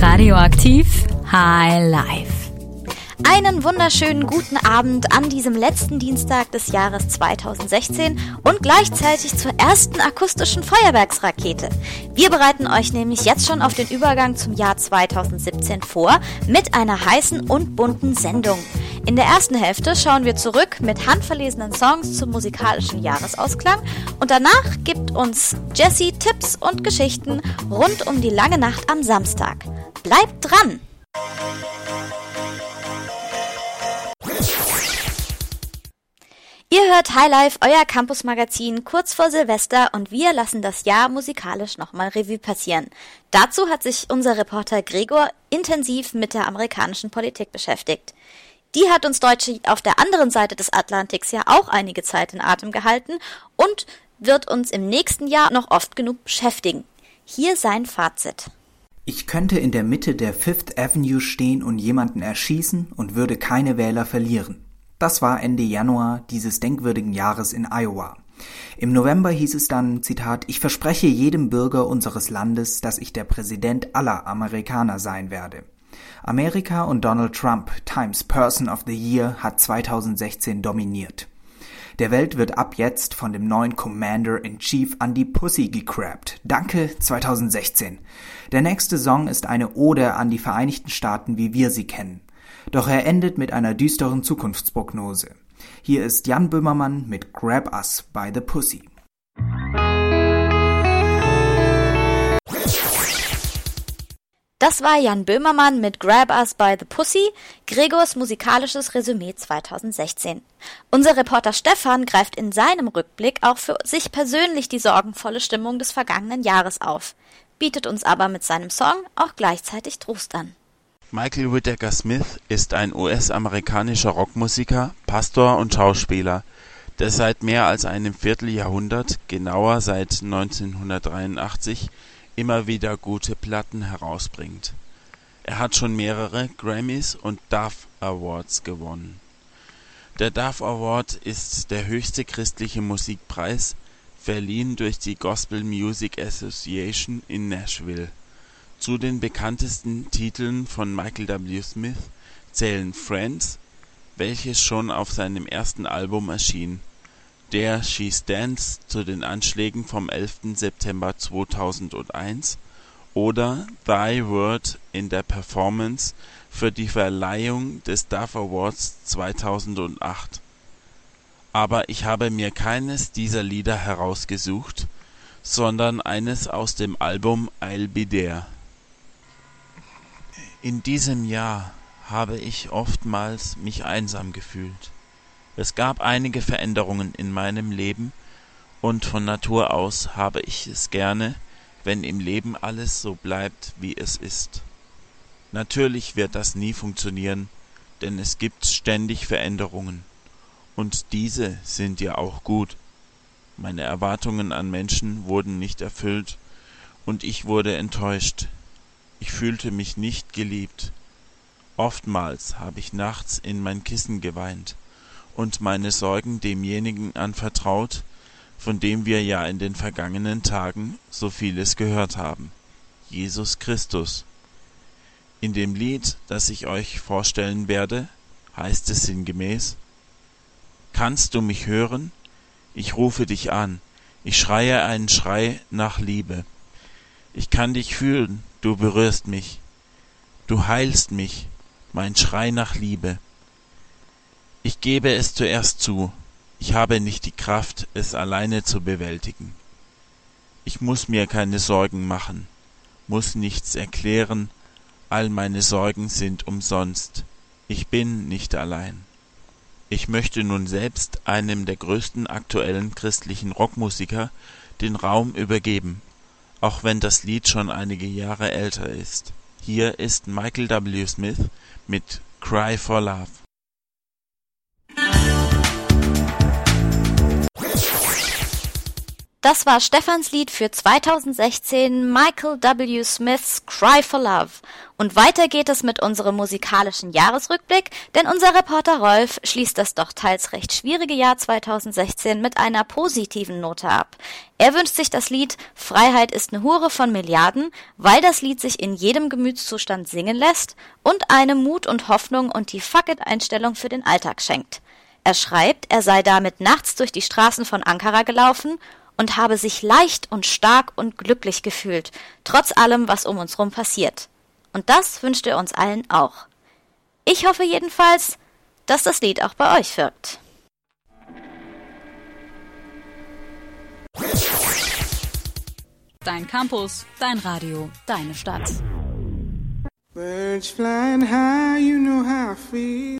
Radioaktiv High Life. Einen wunderschönen guten Abend an diesem letzten Dienstag des Jahres 2016 und gleichzeitig zur ersten akustischen Feuerwerksrakete. Wir bereiten euch nämlich jetzt schon auf den Übergang zum Jahr 2017 vor mit einer heißen und bunten Sendung. In der ersten Hälfte schauen wir zurück mit handverlesenen Songs zum musikalischen Jahresausklang und danach gibt uns Jesse Tipps und Geschichten rund um die lange Nacht am Samstag. Bleibt dran! Ihr hört Highlife, euer Campus-Magazin, kurz vor Silvester und wir lassen das Jahr musikalisch nochmal Revue passieren. Dazu hat sich unser Reporter Gregor intensiv mit der amerikanischen Politik beschäftigt. Die hat uns Deutsche auf der anderen Seite des Atlantiks ja auch einige Zeit in Atem gehalten und wird uns im nächsten Jahr noch oft genug beschäftigen. Hier sein Fazit. Ich könnte in der Mitte der Fifth Avenue stehen und jemanden erschießen und würde keine Wähler verlieren. Das war Ende Januar dieses denkwürdigen Jahres in Iowa. Im November hieß es dann, Zitat, ich verspreche jedem Bürger unseres Landes, dass ich der Präsident aller Amerikaner sein werde. Amerika und Donald Trump, Times Person of the Year, hat 2016 dominiert. Der Welt wird ab jetzt von dem neuen Commander in Chief an die Pussy gecrappt. Danke 2016. Der nächste Song ist eine Ode an die Vereinigten Staaten, wie wir sie kennen. Doch er endet mit einer düsteren Zukunftsprognose. Hier ist Jan Böhmermann mit Grab Us by the Pussy. Das war Jan Böhmermann mit Grab Us by the Pussy, Gregors musikalisches Resümee 2016. Unser Reporter Stefan greift in seinem Rückblick auch für sich persönlich die sorgenvolle Stimmung des vergangenen Jahres auf, bietet uns aber mit seinem Song auch gleichzeitig Trost an. Michael Whittaker Smith ist ein US-amerikanischer Rockmusiker, Pastor und Schauspieler, der seit mehr als einem Vierteljahrhundert, genauer seit 1983, immer wieder gute Platten herausbringt. Er hat schon mehrere Grammys und Dove Awards gewonnen. Der Dove Award ist der höchste christliche Musikpreis, verliehen durch die Gospel Music Association in Nashville zu den bekanntesten Titeln von Michael W. Smith zählen Friends, welches schon auf seinem ersten Album erschien, der She Stands zu den Anschlägen vom 11. September 2001 oder Thy Word in der Performance für die Verleihung des Dove Awards 2008. Aber ich habe mir keines dieser Lieder herausgesucht, sondern eines aus dem Album I'll Be There in diesem Jahr habe ich oftmals mich einsam gefühlt. Es gab einige Veränderungen in meinem Leben, und von Natur aus habe ich es gerne, wenn im Leben alles so bleibt, wie es ist. Natürlich wird das nie funktionieren, denn es gibt ständig Veränderungen, und diese sind ja auch gut. Meine Erwartungen an Menschen wurden nicht erfüllt, und ich wurde enttäuscht. Ich fühlte mich nicht geliebt. Oftmals habe ich nachts in mein Kissen geweint und meine Sorgen demjenigen anvertraut, von dem wir ja in den vergangenen Tagen so vieles gehört haben, Jesus Christus. In dem Lied, das ich euch vorstellen werde, heißt es sinngemäß Kannst du mich hören? Ich rufe dich an, ich schreie einen Schrei nach Liebe. Ich kann dich fühlen, du berührst mich, du heilst mich, mein Schrei nach Liebe. Ich gebe es zuerst zu, ich habe nicht die Kraft, es alleine zu bewältigen. Ich muss mir keine Sorgen machen, muss nichts erklären, all meine Sorgen sind umsonst, ich bin nicht allein. Ich möchte nun selbst einem der größten aktuellen christlichen Rockmusiker den Raum übergeben, auch wenn das Lied schon einige Jahre älter ist. Hier ist Michael W. Smith mit Cry for Love. Das war Stefans Lied für 2016 Michael W. Smiths Cry for Love. Und weiter geht es mit unserem musikalischen Jahresrückblick, denn unser Reporter Rolf schließt das doch teils recht schwierige Jahr 2016 mit einer positiven Note ab. Er wünscht sich das Lied Freiheit ist ne Hure von Milliarden, weil das Lied sich in jedem Gemütszustand singen lässt und einem Mut und Hoffnung und die Fuck-it-Einstellung für den Alltag schenkt. Er schreibt, er sei damit nachts durch die Straßen von Ankara gelaufen und habe sich leicht und stark und glücklich gefühlt, trotz allem, was um uns rum passiert. Und das wünscht er uns allen auch. Ich hoffe jedenfalls, dass das Lied auch bei euch wirkt. Dein Campus, dein Radio, deine Stadt. Birds flying high, you know how I feel.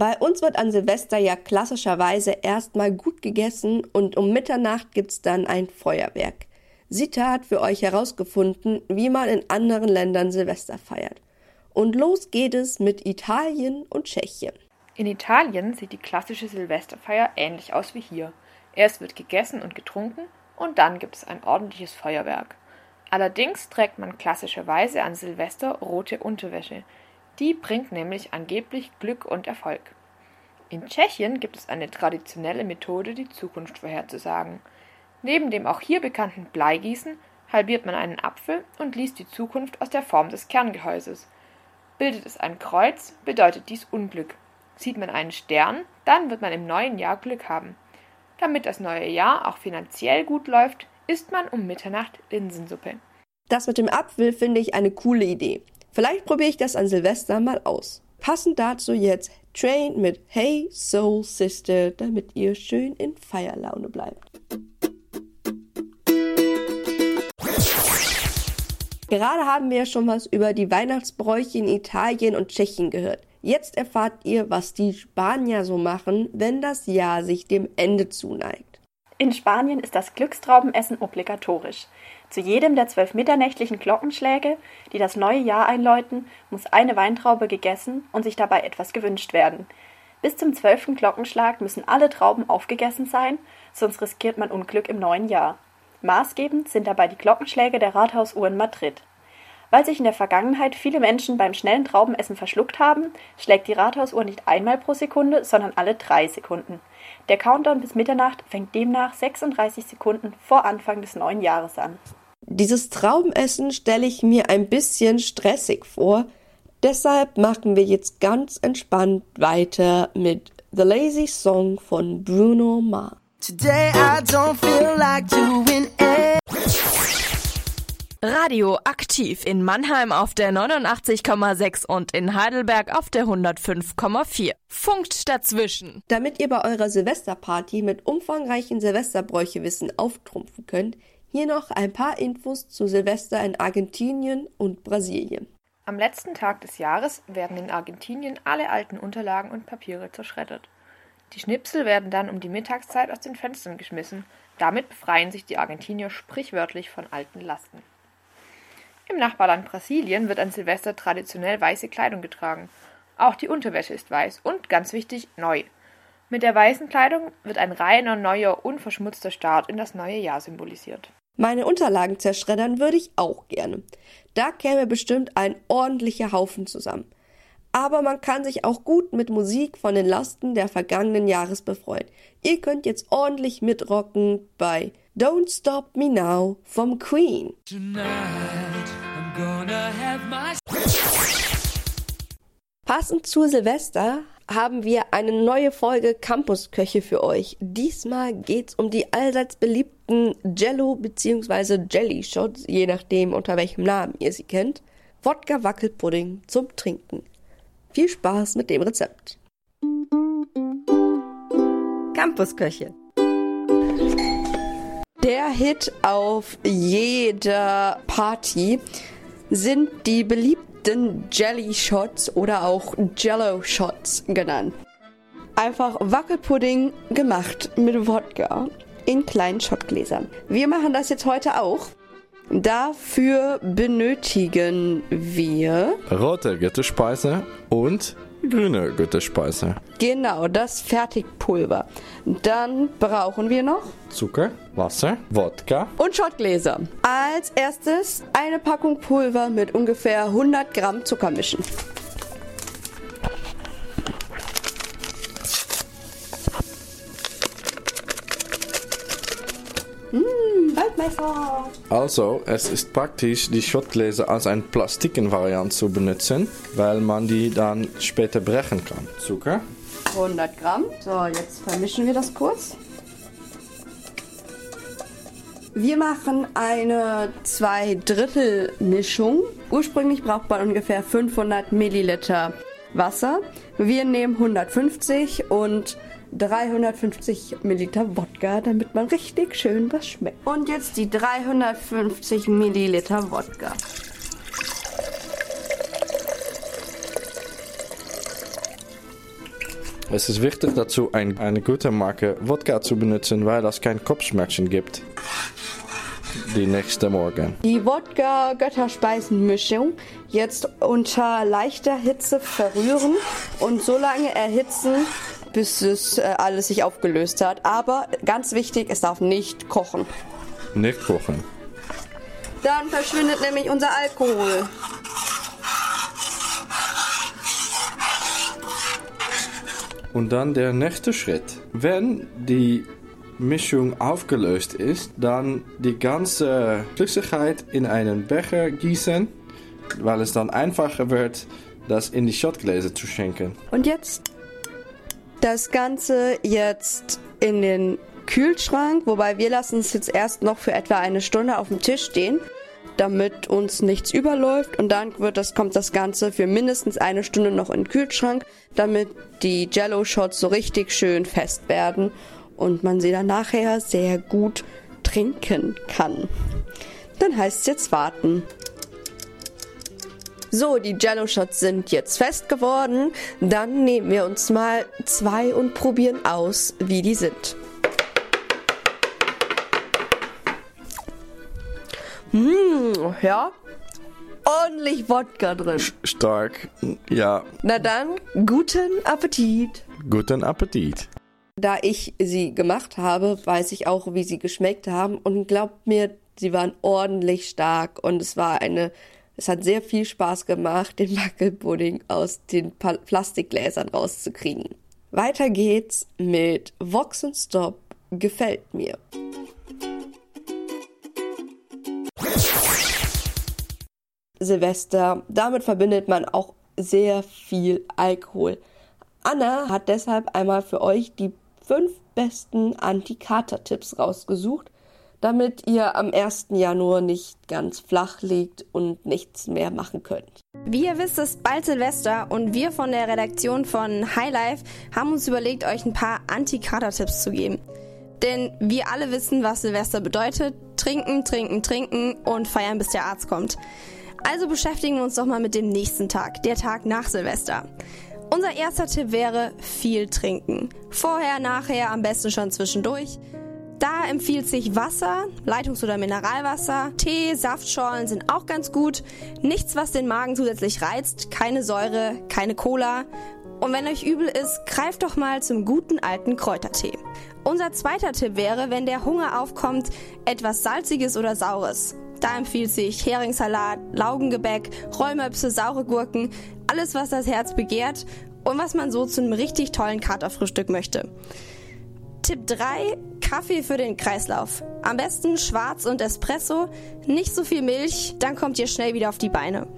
Bei uns wird an Silvester ja klassischerweise erstmal gut gegessen und um Mitternacht gibt's dann ein Feuerwerk. Sita hat für euch herausgefunden, wie man in anderen Ländern Silvester feiert. Und los geht es mit Italien und Tschechien. In Italien sieht die klassische Silvesterfeier ähnlich aus wie hier. Erst wird gegessen und getrunken und dann gibt es ein ordentliches Feuerwerk. Allerdings trägt man klassischerweise an Silvester rote Unterwäsche, die bringt nämlich angeblich Glück und Erfolg. In Tschechien gibt es eine traditionelle Methode, die Zukunft vorherzusagen. Neben dem auch hier bekannten Bleigießen halbiert man einen Apfel und liest die Zukunft aus der Form des Kerngehäuses. Bildet es ein Kreuz, bedeutet dies Unglück. Sieht man einen Stern, dann wird man im neuen Jahr Glück haben. Damit das neue Jahr auch finanziell gut läuft, isst man um Mitternacht Linsensuppe. Das mit dem Apfel finde ich eine coole Idee. Vielleicht probiere ich das an Silvester mal aus. Passend dazu jetzt Train mit Hey Soul Sister, damit ihr schön in Feierlaune bleibt. Gerade haben wir ja schon was über die Weihnachtsbräuche in Italien und Tschechien gehört. Jetzt erfahrt ihr, was die Spanier so machen, wenn das Jahr sich dem Ende zuneigt. In Spanien ist das Glückstraubenessen obligatorisch. Zu jedem der zwölf mitternächtlichen Glockenschläge, die das neue Jahr einläuten, muss eine Weintraube gegessen und sich dabei etwas gewünscht werden. Bis zum zwölften Glockenschlag müssen alle Trauben aufgegessen sein, sonst riskiert man Unglück im neuen Jahr. Maßgebend sind dabei die Glockenschläge der Rathausuhr in Madrid. Weil sich in der Vergangenheit viele Menschen beim schnellen Traubenessen verschluckt haben, schlägt die Rathausuhr nicht einmal pro Sekunde, sondern alle drei Sekunden. Der Countdown bis Mitternacht fängt demnach 36 Sekunden vor Anfang des neuen Jahres an. Dieses Traubenessen stelle ich mir ein bisschen stressig vor. Deshalb machen wir jetzt ganz entspannt weiter mit The Lazy Song von Bruno Mars. Today I don't feel like doing. Radio aktiv in Mannheim auf der 89,6 und in Heidelberg auf der 105,4. Funkt dazwischen. Damit ihr bei eurer Silvesterparty mit umfangreichen Silvesterbräuchewissen auftrumpfen könnt, hier noch ein paar Infos zu Silvester in Argentinien und Brasilien. Am letzten Tag des Jahres werden in Argentinien alle alten Unterlagen und Papiere zerschreddert. Die Schnipsel werden dann um die Mittagszeit aus den Fenstern geschmissen. Damit befreien sich die Argentinier sprichwörtlich von alten Lasten. Im Nachbarland Brasilien wird an Silvester traditionell weiße Kleidung getragen. Auch die Unterwäsche ist weiß und, ganz wichtig, neu. Mit der weißen Kleidung wird ein reiner, neuer, unverschmutzter Start in das neue Jahr symbolisiert. Meine Unterlagen zerschreddern würde ich auch gerne. Da käme bestimmt ein ordentlicher Haufen zusammen. Aber man kann sich auch gut mit Musik von den Lasten der vergangenen Jahres befreuen. Ihr könnt jetzt ordentlich mitrocken bei Don't Stop Me Now vom Queen. Passend zu Silvester haben wir eine neue Folge Campusköche für euch. Diesmal geht's um die allseits beliebten Jello bzw. Jelly Shots, je nachdem unter welchem Namen ihr sie kennt. Wodka Wackelpudding zum Trinken. Viel Spaß mit dem Rezept. Campusköche. Der Hit auf jeder Party sind die beliebten Jelly Shots oder auch Jello Shots genannt. Einfach Wackelpudding gemacht mit Wodka in kleinen Shotgläsern. Wir machen das jetzt heute auch. Dafür benötigen wir rote Getrespeise und grüne gute Speise. Genau, das Fertigpulver. Dann brauchen wir noch Zucker, Wasser, Wodka. und Schottgläser. Als erstes eine Packung Pulver mit ungefähr 100 Gramm Zucker mischen. Also, es ist praktisch, die Schottgläser als eine Plastikenvariante zu benutzen, weil man die dann später brechen kann. Zucker, 100 Gramm. So, jetzt vermischen wir das kurz. Wir machen eine Zwei-Drittel-Mischung. Ursprünglich braucht man ungefähr 500 Milliliter Wasser. Wir nehmen 150 und 350 Milliliter Wodka, damit man richtig schön was schmeckt. Und jetzt die 350 Milliliter Wodka. Es ist wichtig dazu, ein, eine gute Marke Wodka zu benutzen, weil das kein Kopfschmerzen gibt. Die nächste Morgen. Die Wodka-Götterspeisenmischung jetzt unter leichter Hitze verrühren und so lange erhitzen, bis es äh, alles sich aufgelöst hat. Aber ganz wichtig, es darf nicht kochen. Nicht kochen. Dann verschwindet nämlich unser Alkohol. Und dann der nächste Schritt. Wenn die Mischung aufgelöst ist, dann die ganze Flüssigkeit in einen Becher gießen, weil es dann einfacher wird, das in die Schottgläser zu schenken. Und jetzt das Ganze jetzt in den Kühlschrank, wobei wir lassen es jetzt erst noch für etwa eine Stunde auf dem Tisch stehen, damit uns nichts überläuft und dann wird das, kommt das Ganze für mindestens eine Stunde noch in den Kühlschrank, damit die Jello-Shots so richtig schön fest werden und man sie dann nachher sehr gut trinken kann. Dann heißt es jetzt warten. So, die Jello-Shots sind jetzt fest geworden. Dann nehmen wir uns mal zwei und probieren aus, wie die sind. Mmh, ja. Ordentlich Wodka drin. Stark. Ja, Na dann, guten Appetit. guten Appetit. Da ich sie gemacht habe, weiß ich auch, wie sie geschmeckt haben. Und glaubt mir, sie waren ordentlich stark. Und es war eine, es hat sehr viel Spaß gemacht, den Wackelpudding aus den Plastikgläsern rauszukriegen. Weiter geht's mit Vox Stop. Gefällt mir. Silvester, damit verbindet man auch sehr viel Alkohol. Anna hat deshalb einmal für euch die fünf besten Anti-Kater-Tipps rausgesucht, damit ihr am 1. Januar nicht ganz flach liegt und nichts mehr machen könnt. Wie ihr wisst, ist bald Silvester und wir von der Redaktion von Highlife haben uns überlegt, euch ein paar Anti-Kater-Tipps zu geben. Denn wir alle wissen, was Silvester bedeutet. Trinken, trinken, trinken und feiern, bis der Arzt kommt. Also beschäftigen wir uns doch mal mit dem nächsten Tag, der Tag nach Silvester. Unser erster Tipp wäre viel trinken. Vorher, nachher, am besten schon zwischendurch. Da empfiehlt sich Wasser, Leitungs- oder Mineralwasser, Tee, Saftschorlen sind auch ganz gut. Nichts, was den Magen zusätzlich reizt, keine Säure, keine Cola. Und wenn euch übel ist, greift doch mal zum guten alten Kräutertee. Unser zweiter Tipp wäre, wenn der Hunger aufkommt, etwas Salziges oder Saures. Da empfiehlt sich Heringssalat, Laugengebäck, Rollmöpse, saure Gurken, alles was das Herz begehrt und was man so zu einem richtig tollen Katerfrühstück möchte. Tipp 3, Kaffee für den Kreislauf. Am besten schwarz und Espresso, nicht so viel Milch, dann kommt ihr schnell wieder auf die Beine.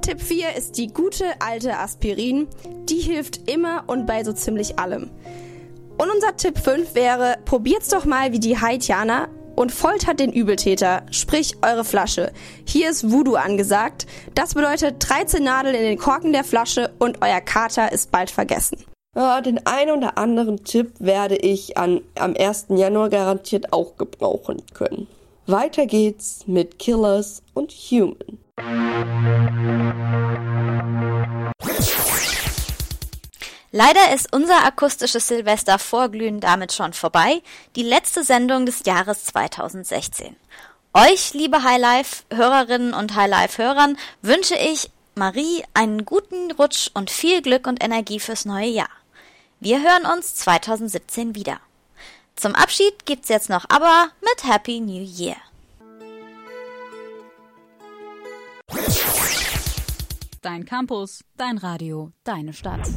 Tipp 4 ist die gute alte Aspirin. Die hilft immer und bei so ziemlich allem. Und unser Tipp 5 wäre, probiert's doch mal wie die Haitianer und foltert den Übeltäter, sprich eure Flasche. Hier ist Voodoo angesagt. Das bedeutet 13 Nadeln in den Korken der Flasche und euer Kater ist bald vergessen. Den einen oder anderen Tipp werde ich an, am 1. Januar garantiert auch gebrauchen können. Weiter geht's mit Killers und Human. Leider ist unser akustisches Silvester Vorglühen damit schon vorbei, die letzte Sendung des Jahres 2016. Euch, liebe Highlife-Hörerinnen und Highlife-Hörern, wünsche ich Marie einen guten Rutsch und viel Glück und Energie fürs neue Jahr. Wir hören uns 2017 wieder. Zum Abschied gibt's jetzt noch aber mit Happy New Year. Dein Campus, dein Radio, deine Stadt.